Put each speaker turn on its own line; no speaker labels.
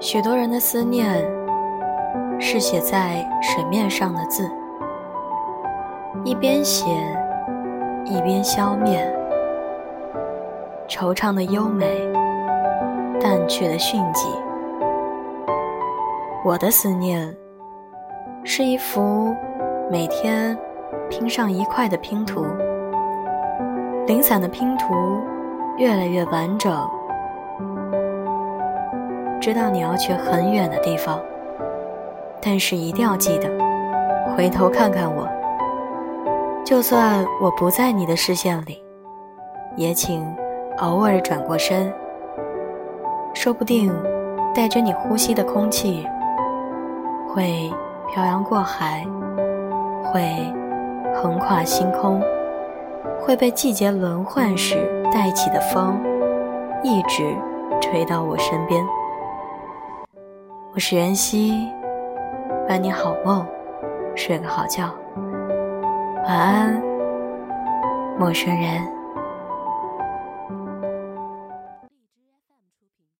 许多人的思念是写在水面上的字，一边写一边消灭，惆怅的优美，淡去的迅疾。我的思念是一幅每天拼上一块的拼图，零散的拼图越来越完整。知道你要去很远的地方，但是一定要记得回头看看我。就算我不在你的视线里，也请偶尔转过身。说不定带着你呼吸的空气，会漂洋过海，会横跨星空，会被季节轮换时带起的风，一直吹到我身边。我是袁熙，伴你好梦，睡个好觉，晚安，陌生人。